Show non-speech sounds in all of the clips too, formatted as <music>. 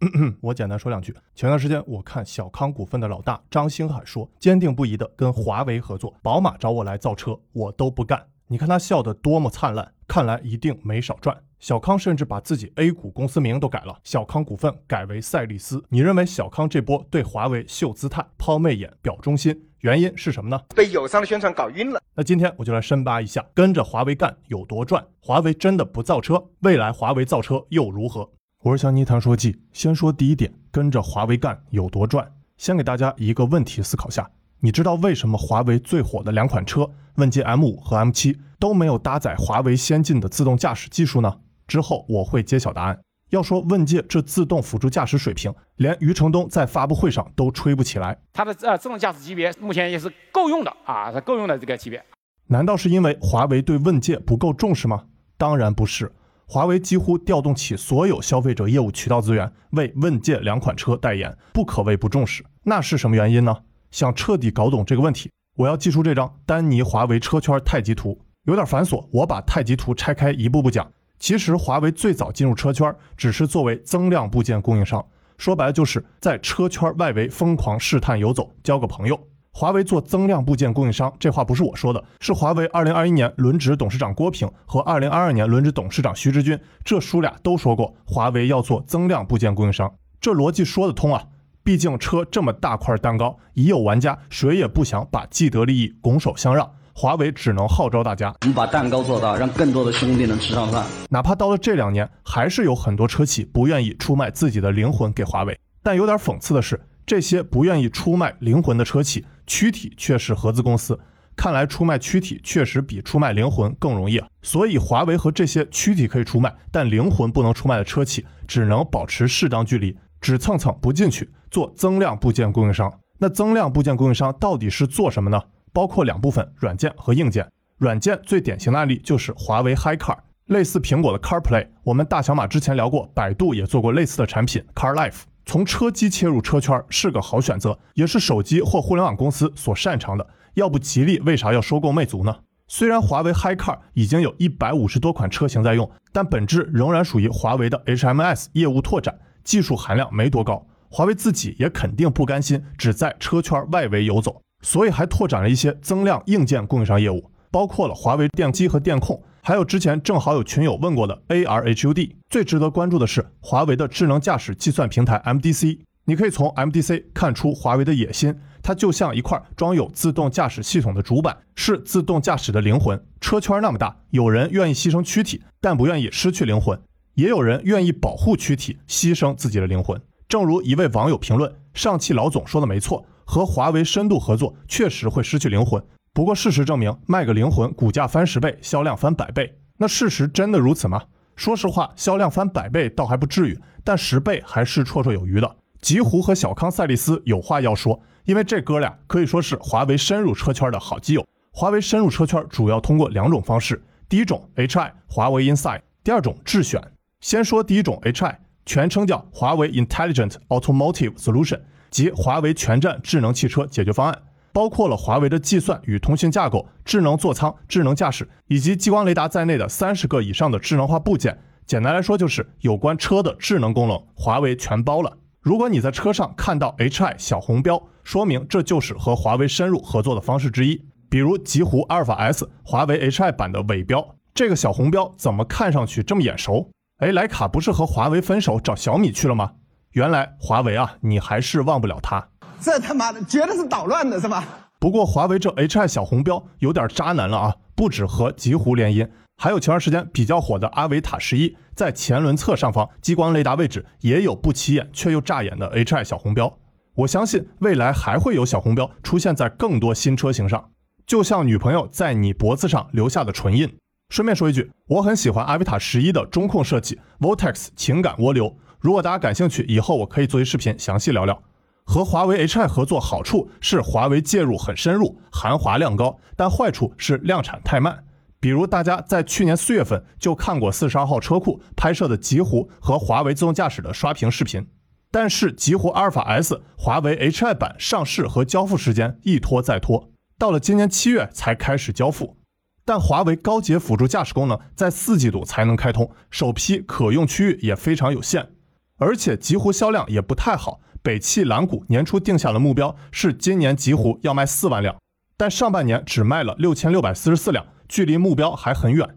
<clears throat> 我简单说两句。前段时间我看小康股份的老大张星海说，坚定不移的跟华为合作，宝马找我来造车，我都不干。你看他笑得多么灿烂，看来一定没少赚。小康甚至把自己 A 股公司名都改了，小康股份改为赛力斯。你认为小康这波对华为秀姿态、抛媚眼、表忠心，原因是什么呢？被友商的宣传搞晕了。那今天我就来深扒一下，跟着华为干有多赚？华为真的不造车？未来华为造车又如何？我是小尼谈说记，先说第一点，跟着华为干有多赚？先给大家一个问题思考下：你知道为什么华为最火的两款车问界 M5 和 M7 都没有搭载华为先进的自动驾驶技术呢？之后我会揭晓答案。要说问界这自动辅助驾驶水平，连余承东在发布会上都吹不起来。它的呃自动驾驶级别目前也是够用的啊，是够用的这个级别。难道是因为华为对问界不够重视吗？当然不是，华为几乎调动起所有消费者业务渠道资源为问界两款车代言，不可谓不重视。那是什么原因呢？想彻底搞懂这个问题，我要寄出这张丹尼华为车圈太极图，有点繁琐，我把太极图拆开一步步讲。其实华为最早进入车圈，只是作为增量部件供应商，说白了就是在车圈外围疯狂试探游走，交个朋友。华为做增量部件供应商，这话不是我说的，是华为2021年轮值董事长郭平和2022年轮值董事长徐直军这叔俩都说过，华为要做增量部件供应商，这逻辑说得通啊。毕竟车这么大块蛋糕，已有玩家，谁也不想把既得利益拱手相让。华为只能号召大家，我们把蛋糕做大，让更多的兄弟能吃上饭。哪怕到了这两年，还是有很多车企不愿意出卖自己的灵魂给华为。但有点讽刺的是，这些不愿意出卖灵魂的车企，躯体却是合资公司。看来出卖躯体确实比出卖灵魂更容易啊！所以华为和这些躯体可以出卖，但灵魂不能出卖的车企，只能保持适当距离，只蹭蹭不进去，做增量部件供应商。那增量部件供应商到底是做什么呢？包括两部分，软件和硬件。软件最典型的案例就是华为 HiCar，类似苹果的 CarPlay。我们大小马之前聊过，百度也做过类似的产品 CarLife。从车机切入车圈是个好选择，也是手机或互联网公司所擅长的。要不吉利为啥要收购魅族呢？虽然华为 HiCar 已经有一百五十多款车型在用，但本质仍然属于华为的 HMS 业务拓展，技术含量没多高。华为自己也肯定不甘心只在车圈外围游走。所以还拓展了一些增量硬件供应商业务，包括了华为电机和电控，还有之前正好有群友问过的 ARHUD。最值得关注的是华为的智能驾驶计算平台 MDC。你可以从 MDC 看出华为的野心，它就像一块装有自动驾驶系统的主板，是自动驾驶的灵魂。车圈那么大，有人愿意牺牲躯体，但不愿意失去灵魂；也有人愿意保护躯体，牺牲自己的灵魂。正如一位网友评论：“上汽老总说的没错。”和华为深度合作确实会失去灵魂，不过事实证明，卖个灵魂，股价翻十倍，销量翻百倍。那事实真的如此吗？说实话，销量翻百倍倒还不至于，但十倍还是绰绰有余的。极狐和小康赛力斯有话要说，因为这哥俩可以说是华为深入车圈的好基友。华为深入车圈主要通过两种方式，第一种 HI 华为 Inside，第二种智选。先说第一种 HI，全称叫华为 Intelligent Automotive Solution。即华为全站智能汽车解决方案，包括了华为的计算与通信架构、智能座舱、智能驾驶以及激光雷达在内的三十个以上的智能化部件。简单来说，就是有关车的智能功能，华为全包了。如果你在车上看到 HI 小红标，说明这就是和华为深入合作的方式之一。比如极狐阿尔法 S 华为 HI 版的尾标，这个小红标怎么看上去这么眼熟？哎，徕卡不是和华为分手找小米去了吗？原来华为啊，你还是忘不了它。这他妈的绝对是捣乱的，是吧？不过华为这 HI 小红标有点渣男了啊！不止和极狐联姻，还有前段时间比较火的阿维塔十一，在前轮侧上方激光雷达位置也有不起眼却又扎眼的 HI 小红标。我相信未来还会有小红标出现在更多新车型上，就像女朋友在你脖子上留下的唇印。顺便说一句，我很喜欢阿维塔十一的中控设计，Vortex 情感涡流。如果大家感兴趣，以后我可以做一视频详细聊聊。和华为 HI 合作好处是华为介入很深入，含华量高，但坏处是量产太慢。比如大家在去年四月份就看过四十二号车库拍摄的极狐和华为自动驾驶的刷屏视频，但是极狐阿尔法 S 华为 HI 版上市和交付时间一拖再拖，到了今年七月才开始交付。但华为高阶辅助驾驶功能在四季度才能开通，首批可用区域也非常有限。而且极狐销量也不太好。北汽蓝谷年初定下的目标是今年极狐要卖四万辆，但上半年只卖了六千六百四十四辆，距离目标还很远。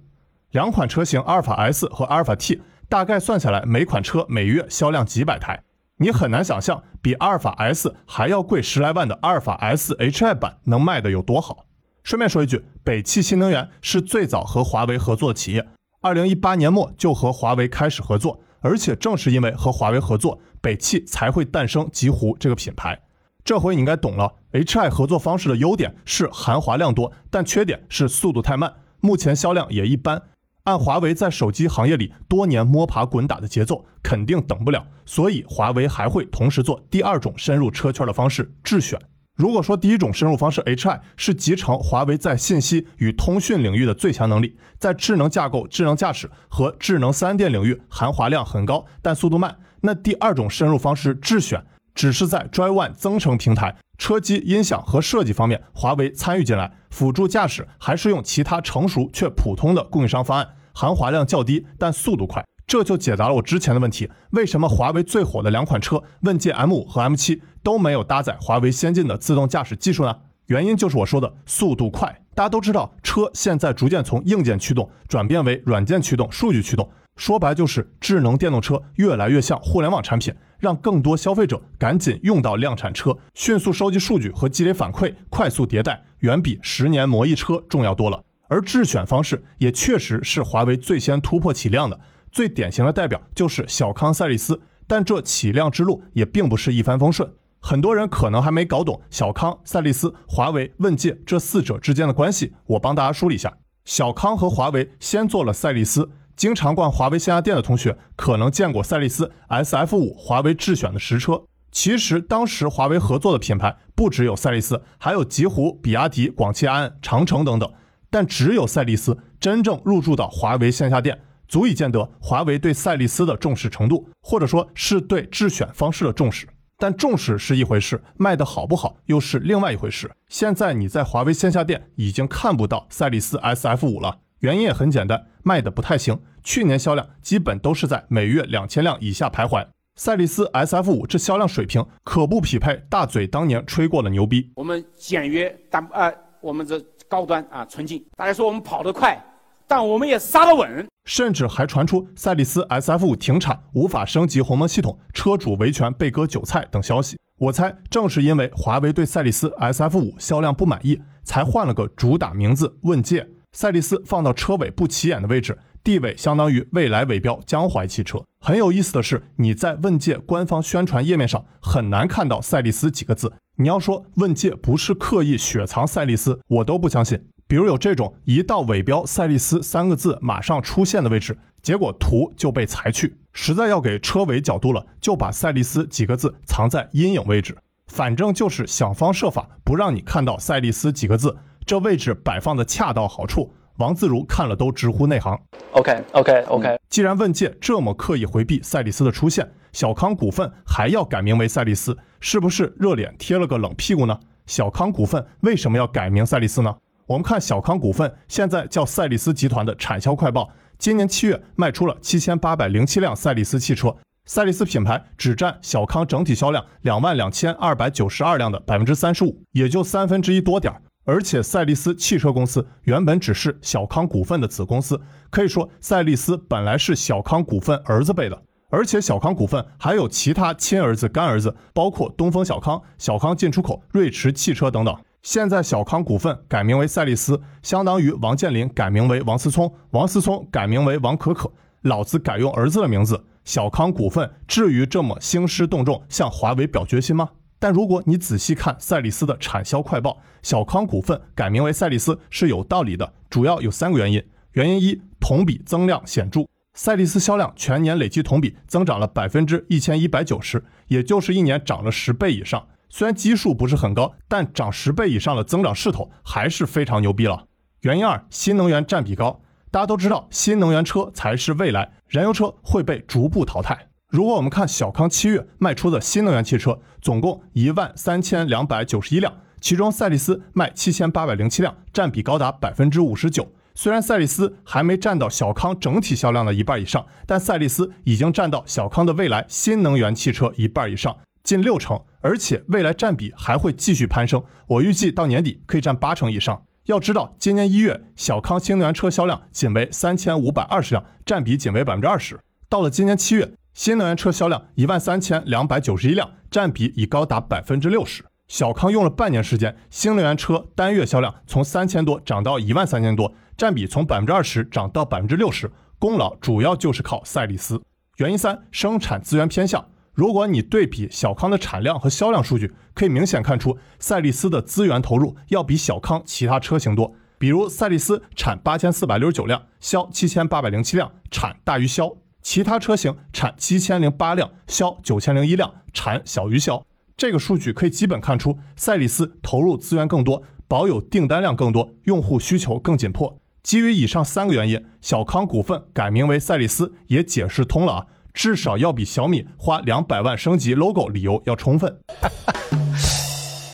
两款车型阿尔法 S 和阿尔法 T 大概算下来，每款车每月销量几百台，你很难想象比阿尔法 S 还要贵十来万的阿尔法 S HI 版能卖的有多好。顺便说一句，北汽新能源是最早和华为合作的企业，二零一八年末就和华为开始合作。而且正是因为和华为合作，北汽才会诞生极狐这个品牌。这回你应该懂了，HI 合作方式的优点是含华量多，但缺点是速度太慢，目前销量也一般。按华为在手机行业里多年摸爬滚打的节奏，肯定等不了。所以华为还会同时做第二种深入车圈的方式——智选。如果说第一种深入方式 HI 是集成华为在信息与通讯领域的最强能力，在智能架构、智能驾驶和智能三电领域含华量很高，但速度慢，那第二种深入方式智选只是在 Drive One 增程平台、车机音响和设计方面，华为参与进来，辅助驾驶还是用其他成熟却普通的供应商方案，含华量较低，但速度快。这就解答了我之前的问题：为什么华为最火的两款车问界 M5 和 M7 都没有搭载华为先进的自动驾驶技术呢？原因就是我说的速度快。大家都知道，车现在逐渐从硬件驱动转变为软件驱动、数据驱动，说白就是智能电动车越来越像互联网产品，让更多消费者赶紧用到量产车，迅速收集数据和积累反馈，快速迭代，远比十年磨一车重要多了。而智选方式也确实是华为最先突破起量的。最典型的代表就是小康赛力斯，但这起量之路也并不是一帆风顺。很多人可能还没搞懂小康、赛力斯、华为、问界这四者之间的关系，我帮大家梳理一下。小康和华为先做了赛力斯，经常逛华为线下店的同学可能见过赛力斯 SF 五华为智选的实车。其实当时华为合作的品牌不只有赛力斯，还有极狐、比亚迪、广汽安、长城等等，但只有赛力斯真正入驻到华为线下店。足以见得华为对赛力斯的重视程度，或者说是对智选方式的重视。但重视是一回事，卖的好不好又是另外一回事。现在你在华为线下店已经看不到赛力斯 SF 五了，原因也很简单，卖的不太行。去年销量基本都是在每月两千辆以下徘徊。赛力斯 SF 五这销量水平可不匹配大嘴当年吹过的牛逼。我们简约但呃，我们这高端啊纯净。大家说我们跑得快。但我们也杀得稳，甚至还传出赛力斯 SF 五停产、无法升级鸿蒙系统、车主维权被割韭菜等消息。我猜，正是因为华为对赛力斯 SF 五销量不满意，才换了个主打名字问界。赛力斯放到车尾不起眼的位置，地位相当于未来尾标江淮汽车。很有意思的是，你在问界官方宣传页面上很难看到赛力斯几个字。你要说问界不是刻意雪藏赛力斯，我都不相信。比如有这种一到尾标“赛力斯”三个字马上出现的位置，结果图就被裁去。实在要给车尾角度了，就把“赛力斯”几个字藏在阴影位置。反正就是想方设法不让你看到“赛力斯”几个字，这位置摆放的恰到好处。王自如看了都直呼内行。OK OK OK。既然问界这么刻意回避赛力斯的出现，小康股份还要改名为赛力斯，是不是热脸贴了个冷屁股呢？小康股份为什么要改名赛力斯呢？我们看小康股份现在叫赛力斯集团的产销快报，今年七月卖出了七千八百零七辆赛力斯汽车，赛力斯品牌只占小康整体销量两万两千二百九十二辆的百分之三十五，也就三分之一多点儿。而且赛力斯汽车公司原本只是小康股份的子公司，可以说赛力斯本来是小康股份儿子辈的。而且小康股份还有其他亲儿子、干儿子，包括东风小康、小康进出口、瑞驰汽车等等。现在小康股份改名为赛力斯，相当于王健林改名为王思聪，王思聪改名为王可可，老子改用儿子的名字。小康股份至于这么兴师动众向华为表决心吗？但如果你仔细看赛力斯的产销快报，小康股份改名为赛力斯是有道理的，主要有三个原因。原因一，同比增量显著，赛力斯销量全年累计同比增长了百分之一千一百九十，也就是一年涨了十倍以上。虽然基数不是很高，但涨十倍以上的增长势头还是非常牛逼了。原因二，新能源占比高。大家都知道，新能源车才是未来，燃油车会被逐步淘汰。如果我们看小康七月卖出的新能源汽车，总共一万三千两百九十一辆，其中赛力斯卖七千八百零七辆，占比高达百分之五十九。虽然赛力斯还没占到小康整体销量的一半以上，但赛力斯已经占到小康的未来新能源汽车一半以上，近六成，而且未来占比还会继续攀升。我预计到年底可以占八成以上。要知道，今年一月小康新能源车销量仅为三千五百二十辆，占比仅为百分之二十。到了今年七月，新能源车销量一万三千两百九十一辆，占比已高达百分之六十。小康用了半年时间，新能源车单月销量从三千多涨到一万三千多。占比从百分之二十涨到百分之六十，功劳主要就是靠赛力斯。原因三，生产资源偏向。如果你对比小康的产量和销量数据，可以明显看出赛力斯的资源投入要比小康其他车型多。比如赛力斯产八千四百六十九辆，销七千八百零七辆，产大于销；其他车型产七千零八辆，销九千零一辆，产小于销。这个数据可以基本看出赛力斯投入资源更多，保有订单量更多，用户需求更紧迫。基于以上三个原因，小康股份改名为赛力斯也解释通了啊，至少要比小米花两百万升级 logo 理由要充分。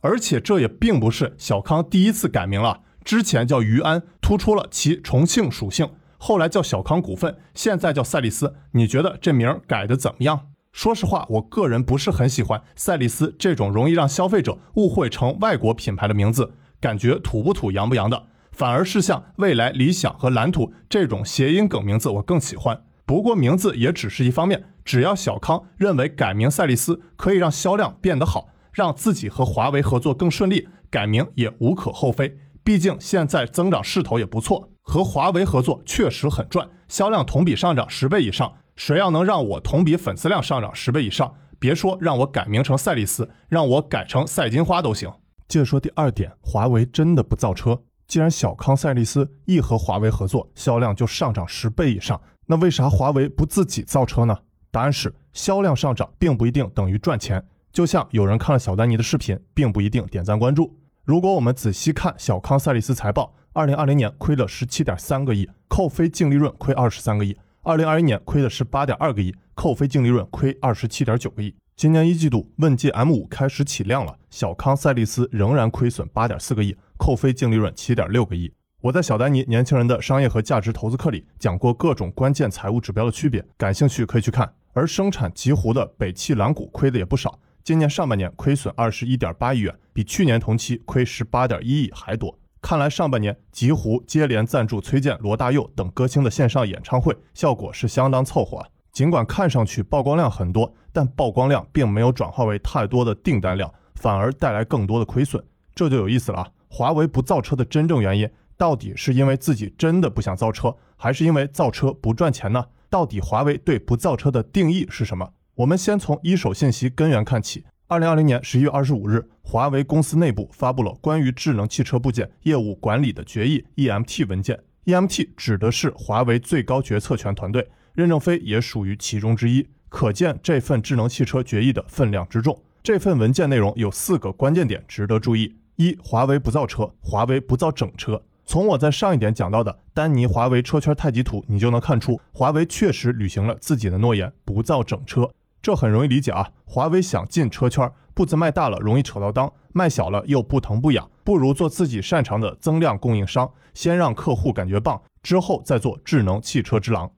而且这也并不是小康第一次改名了，之前叫余安，突出了其重庆属性，后来叫小康股份，现在叫赛力斯。你觉得这名改的怎么样？说实话，我个人不是很喜欢赛力斯这种容易让消费者误会成外国品牌的名字，感觉土不土、洋不洋的。反而是像未来、理想和蓝图这种谐音梗名字，我更喜欢。不过名字也只是一方面，只要小康认为改名赛力斯可以让销量变得好，让自己和华为合作更顺利，改名也无可厚非。毕竟现在增长势头也不错，和华为合作确实很赚，销量同比上涨十倍以上。谁要能让我同比粉丝量上涨十倍以上，别说让我改名成赛力斯，让我改成赛金花都行。接着说第二点，华为真的不造车。既然小康赛力斯一和华为合作，销量就上涨十倍以上，那为啥华为不自己造车呢？答案是，销量上涨并不一定等于赚钱。就像有人看了小丹尼的视频，并不一定点赞关注。如果我们仔细看小康赛力斯财报，二零二零年亏了十七点三个亿，扣非净利润亏二十三个亿；二零二一年亏了十八点二个亿，扣非净利润亏二十七点九个亿。今年一季度，问界 M 五开始起量了，小康赛力斯仍然亏损八点四个亿。扣非净利润七点六个亿。我在小丹尼年轻人的商业和价值投资课里讲过各种关键财务指标的区别，感兴趣可以去看。而生产极狐的北汽蓝谷亏的也不少，今年上半年亏损二十一点八亿元，比去年同期亏十八点一亿还多。看来上半年极狐接连赞助崔健、罗大佑等歌星的线上演唱会，效果是相当凑合。尽管看上去曝光量很多，但曝光量并没有转化为太多的订单量，反而带来更多的亏损，这就有意思了啊。华为不造车的真正原因，到底是因为自己真的不想造车，还是因为造车不赚钱呢？到底华为对不造车的定义是什么？我们先从一手信息根源看起。二零二零年十一月二十五日，华为公司内部发布了关于智能汽车部件业务管理的决议 （EMT） 文件。EMT 指的是华为最高决策权团队，任正非也属于其中之一。可见这份智能汽车决议的分量之重。这份文件内容有四个关键点值得注意。一，华为不造车，华为不造整车。从我在上一点讲到的丹尼华为车圈太极图，你就能看出，华为确实履行了自己的诺言，不造整车。这很容易理解啊，华为想进车圈，步子迈大了容易扯到裆，迈小了又不疼不痒，不如做自己擅长的增量供应商，先让客户感觉棒，之后再做智能汽车之狼。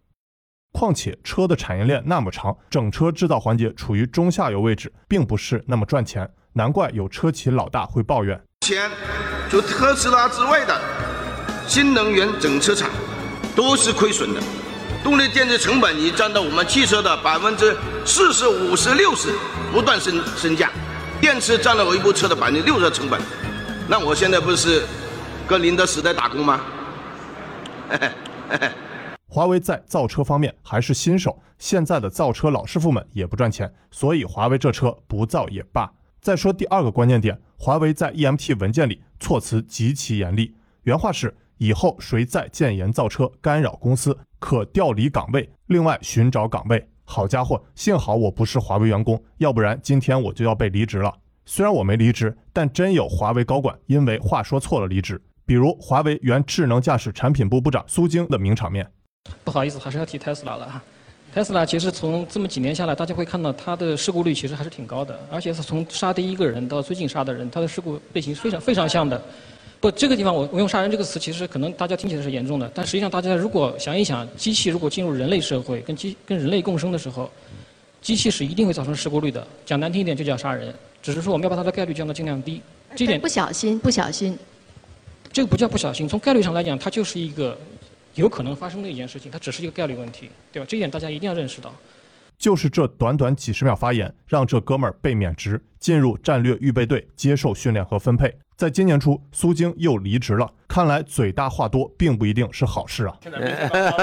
况且车的产业链那么长，整车制造环节处于中下游位置，并不是那么赚钱，难怪有车企老大会抱怨。前，就特斯拉之外的新能源整车厂都是亏损的，动力电池成本已占到我们汽车的百分之四十五、十、六十，不断升升价。电池占了我一部车的百分之六十的成本，那我现在不是跟宁德时代打工吗？<laughs> 华为在造车方面还是新手，现在的造车老师傅们也不赚钱，所以华为这车不造也罢。再说第二个关键点，华为在 EMT 文件里措辞极其严厉，原话是：以后谁再建言造车干扰公司，可调离岗位，另外寻找岗位。好家伙，幸好我不是华为员工，要不然今天我就要被离职了。虽然我没离职，但真有华为高管因为话说错了离职，比如华为原智能驾驶产品部部长苏晶的名场面。不好意思，还是要提特斯拉了哈。特斯拉其实从这么几年下来，大家会看到它的事故率其实还是挺高的，而且是从杀第一个人到最近杀的人，它的事故类型非常非常像的。不，这个地方我我用“杀人”这个词，其实可能大家听起来是严重的，但实际上大家如果想一想，机器如果进入人类社会，跟机跟人类共生的时候，机器是一定会造成事故率的。讲难听一点，就叫杀人。只是说我们要把它的概率降到尽量低。这点不小心，不小心。这个不叫不小心，从概率上来讲，它就是一个有可能发生的一件事情，它只是一个概率问题，对吧？这一点大家一定要认识到。就是这短短几十秒发言，让这哥们儿被免职，进入战略预备队接受训练和分配。在今年初，苏京又离职了。看来嘴大话多并不一定是好事啊。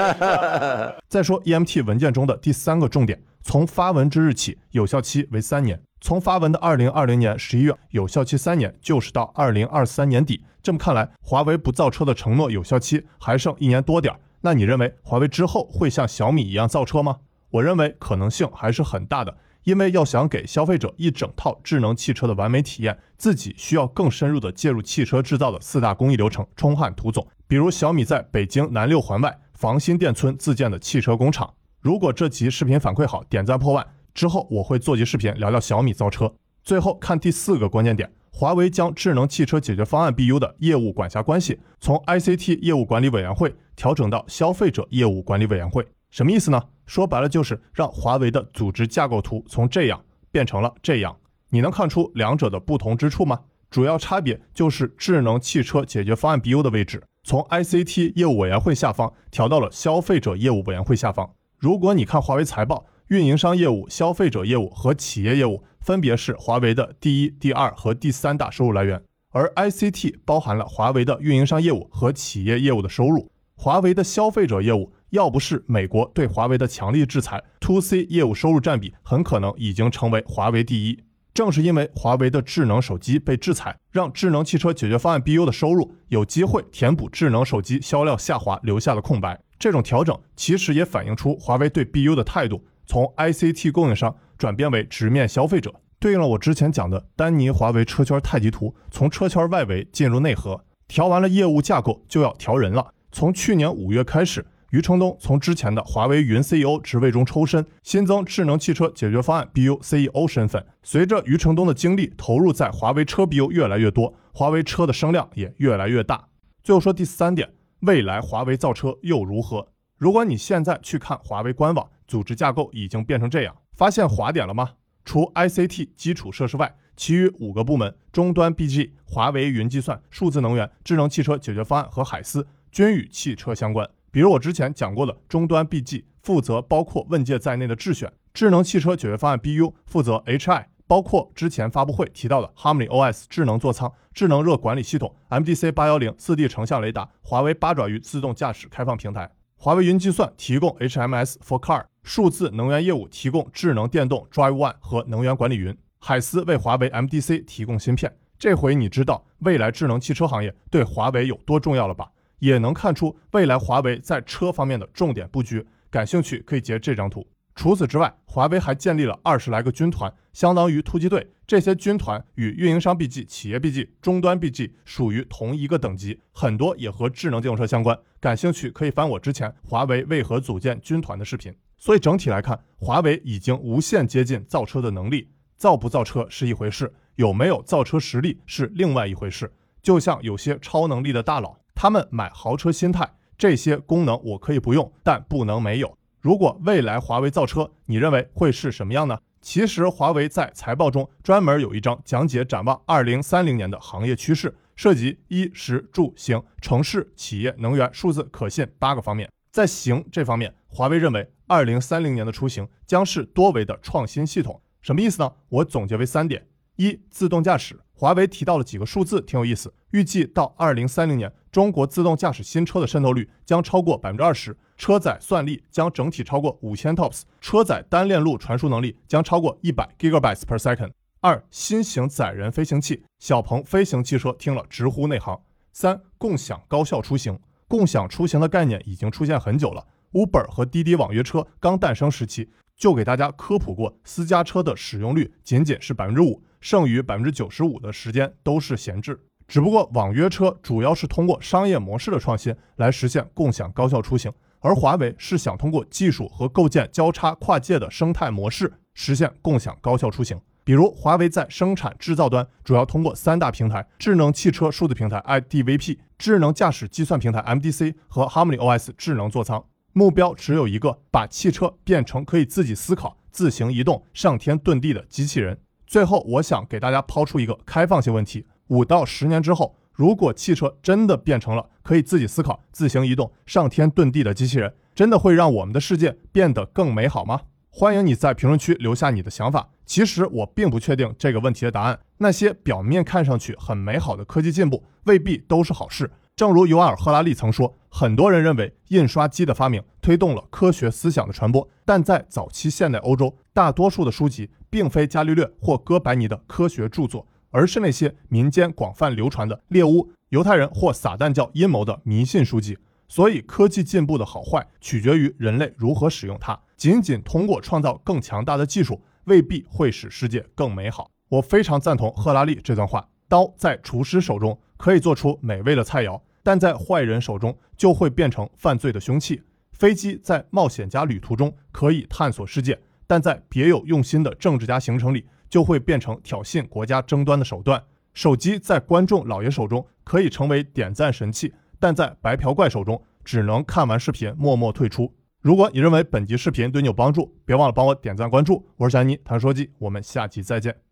<laughs> 再说 EMT 文件中的第三个重点，从发文之日起，有效期为三年。从发文的二零二零年十一月，有效期三年，就是到二零二三年底。这么看来，华为不造车的承诺有效期还剩一年多点儿。那你认为华为之后会像小米一样造车吗？我认为可能性还是很大的，因为要想给消费者一整套智能汽车的完美体验，自己需要更深入的介入汽车制造的四大工艺流程，充汉涂总。比如小米在北京南六环外房新店村自建的汽车工厂。如果这集视频反馈好，点赞破万之后，我会做集视频聊聊小米造车。最后看第四个关键点，华为将智能汽车解决方案 BU 的业务管辖关系从 ICT 业务管理委员会调整到消费者业务管理委员会，什么意思呢？说白了就是让华为的组织架构图从这样变成了这样。你能看出两者的不同之处吗？主要差别就是智能汽车解决方案 BU 的位置从 ICT 业务委员会下方调到了消费者业务委员会下方。如果你看华为财报，运营商业务、消费者业务和企业业务分别是华为的第一、第二和第三大收入来源，而 ICT 包含了华为的运营商业务和企业业务的收入，华为的消费者业务。要不是美国对华为的强力制裁，to C 业务收入占比很可能已经成为华为第一。正是因为华为的智能手机被制裁，让智能汽车解决方案 BU 的收入有机会填补智能手机销量下滑留下的空白。这种调整其实也反映出华为对 BU 的态度，从 ICT 供应商转变为直面消费者，对应了我之前讲的丹尼华为车圈太极图，从车圈外围进入内核，调完了业务架构就要调人了。从去年五月开始。余承东从之前的华为云 CEO 职位中抽身，新增智能汽车解决方案 BU CEO 身份。随着余承东的精力投入在华为车 BU 越来越多，华为车的声量也越来越大。最后说第三点，未来华为造车又如何？如果你现在去看华为官网，组织架构已经变成这样，发现滑点了吗？除 ICT 基础设施外，其余五个部门——终端 BG、华为云计算、数字能源、智能汽车解决方案和海思，均与汽车相关。比如我之前讲过的终端 BG 负责包括问界在内的智选，智能汽车解决方案 BU 负责 HI，包括之前发布会提到的 Harmony OS 智能座舱、智能热管理系统、MDC 八幺零四 D 成像雷达、华为八爪鱼自动驾驶开放平台。华为云计算提供 HMS for Car，数字能源业务提供智能电动 Drive One 和能源管理云。海思为华为 MDC 提供芯片。这回你知道未来智能汽车行业对华为有多重要了吧？也能看出未来华为在车方面的重点布局。感兴趣可以截这张图。除此之外，华为还建立了二十来个军团，相当于突击队。这些军团与运营商 BG、企业 BG、终端 BG 属于同一个等级，很多也和智能电动车相关。感兴趣可以翻我之前华为为何组建军团的视频。所以整体来看，华为已经无限接近造车的能力。造不造车是一回事，有没有造车实力是另外一回事。就像有些超能力的大佬。他们买豪车心态，这些功能我可以不用，但不能没有。如果未来华为造车，你认为会是什么样呢？其实华为在财报中专门有一张讲解展望二零三零年的行业趋势，涉及衣食住行、城市、企业、能源、数字、可信八个方面。在行这方面，华为认为二零三零年的出行将是多维的创新系统。什么意思呢？我总结为三点：一、自动驾驶。华为提到了几个数字，挺有意思。预计到二零三零年，中国自动驾驶新车的渗透率将超过百分之二十，车载算力将整体超过五千 TOPS，车载单链路传输能力将超过一百 Gigabytes per second。二、新型载人飞行器，小鹏飞行汽车听了直呼内行。三、共享高效出行，共享出行的概念已经出现很久了，Uber 和滴滴网约车刚诞生时期就给大家科普过，私家车的使用率仅仅是百分之五。剩余百分之九十五的时间都是闲置，只不过网约车主要是通过商业模式的创新来实现共享高效出行，而华为是想通过技术和构建交叉跨界的生态模式实现共享高效出行。比如华为在生产制造端主要通过三大平台：智能汽车数字平台 IDVP、智能驾驶计算平台 MDC 和 HarmonyOS 智能座舱。目标只有一个，把汽车变成可以自己思考、自行移动、上天遁地的机器人。最后，我想给大家抛出一个开放性问题：五到十年之后，如果汽车真的变成了可以自己思考、自行移动、上天遁地的机器人，真的会让我们的世界变得更美好吗？欢迎你在评论区留下你的想法。其实我并不确定这个问题的答案。那些表面看上去很美好的科技进步，未必都是好事。正如尤瓦尔·赫拉利曾说，很多人认为印刷机的发明推动了科学思想的传播，但在早期现代欧洲，大多数的书籍并非伽利略或哥白尼的科学著作，而是那些民间广泛流传的猎巫、犹太人或撒旦教阴谋的迷信书籍。所以，科技进步的好坏取决于人类如何使用它。仅仅通过创造更强大的技术，未必会使世界更美好。我非常赞同赫拉利这段话：刀在厨师手中可以做出美味的菜肴。但在坏人手中就会变成犯罪的凶器。飞机在冒险家旅途中可以探索世界，但在别有用心的政治家行程里就会变成挑衅国家争端的手段。手机在观众老爷手中可以成为点赞神器，但在白嫖怪手中只能看完视频默默退出。如果你认为本集视频对你有帮助，别忘了帮我点赞关注。我是小妮，谈说机，我们下期再见。